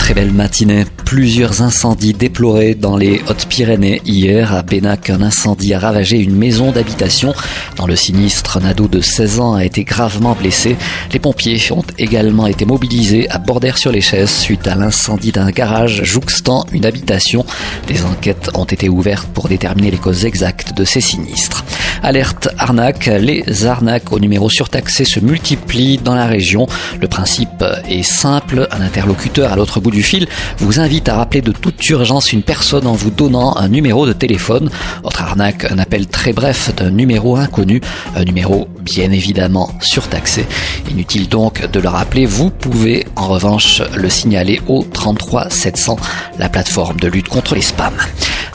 Très belle matinée. Plusieurs incendies déplorés dans les Hautes-Pyrénées. Hier, à Bénac, un incendie a ravagé une maison d'habitation. Dans le sinistre, un ado de 16 ans a été gravement blessé. Les pompiers ont également été mobilisés à Bordère-sur-les-Chaises suite à l'incendie d'un garage jouxtant une habitation. Des enquêtes ont été ouvertes pour déterminer les causes exactes de ces sinistres. Alerte arnaque, les arnaques au numéro surtaxé se multiplient dans la région. Le principe est simple, un interlocuteur à l'autre bout du fil vous invite à rappeler de toute urgence une personne en vous donnant un numéro de téléphone. Autre arnaque, un appel très bref d'un numéro inconnu, un numéro bien évidemment surtaxé. Inutile donc de le rappeler, vous pouvez en revanche le signaler au 33 700, la plateforme de lutte contre les spams.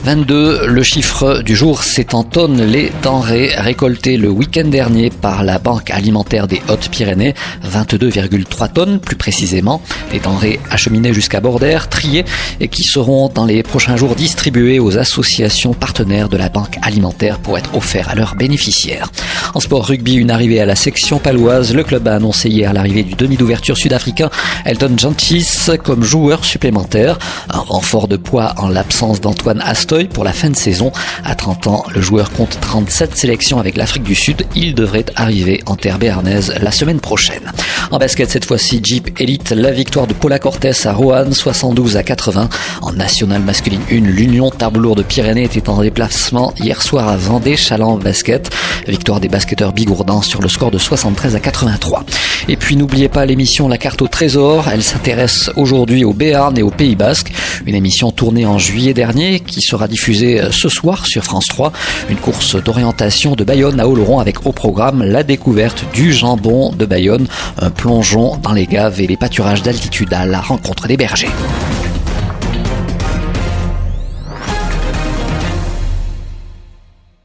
22, le chiffre du jour, c'est en tonnes. Les denrées récoltées le week-end dernier par la Banque alimentaire des Hautes-Pyrénées, 22,3 tonnes plus précisément, des denrées acheminées jusqu'à Bordère, triées et qui seront dans les prochains jours distribuées aux associations partenaires de la Banque alimentaire pour être offertes à leurs bénéficiaires. En sport rugby, une arrivée à la section paloise, le club a annoncé hier l'arrivée du demi d'ouverture sud-africain Elton Jantis comme joueur supplémentaire, un renfort de poids en l'absence d'Antoine Pour la fin de saison. À 30 ans, le joueur compte 37 sélections avec l'Afrique du Sud. Il devrait arriver en terre béarnaise la semaine prochaine. En basket, cette fois-ci, Jeep Elite, la victoire de Paula Cortés à Roanne, 72 à 80. En nationale masculine 1, l'Union Tarbes-Lourdes de Pyrénées était en déplacement hier soir à Vendée, Chaland Basket. Victoire des basketteurs bigourdans sur le score de 73 à 83. Et puis n'oubliez pas l'émission La carte au trésor. Elle s'intéresse aujourd'hui au Béarn et au Pays Basque. Une émission tournée en juillet dernier qui sera diffusée ce soir sur France 3. Une course d'orientation de Bayonne à Oloron avec au programme la découverte du jambon de Bayonne. Un plongeon dans les gaves et les pâturages d'altitude à la rencontre des bergers.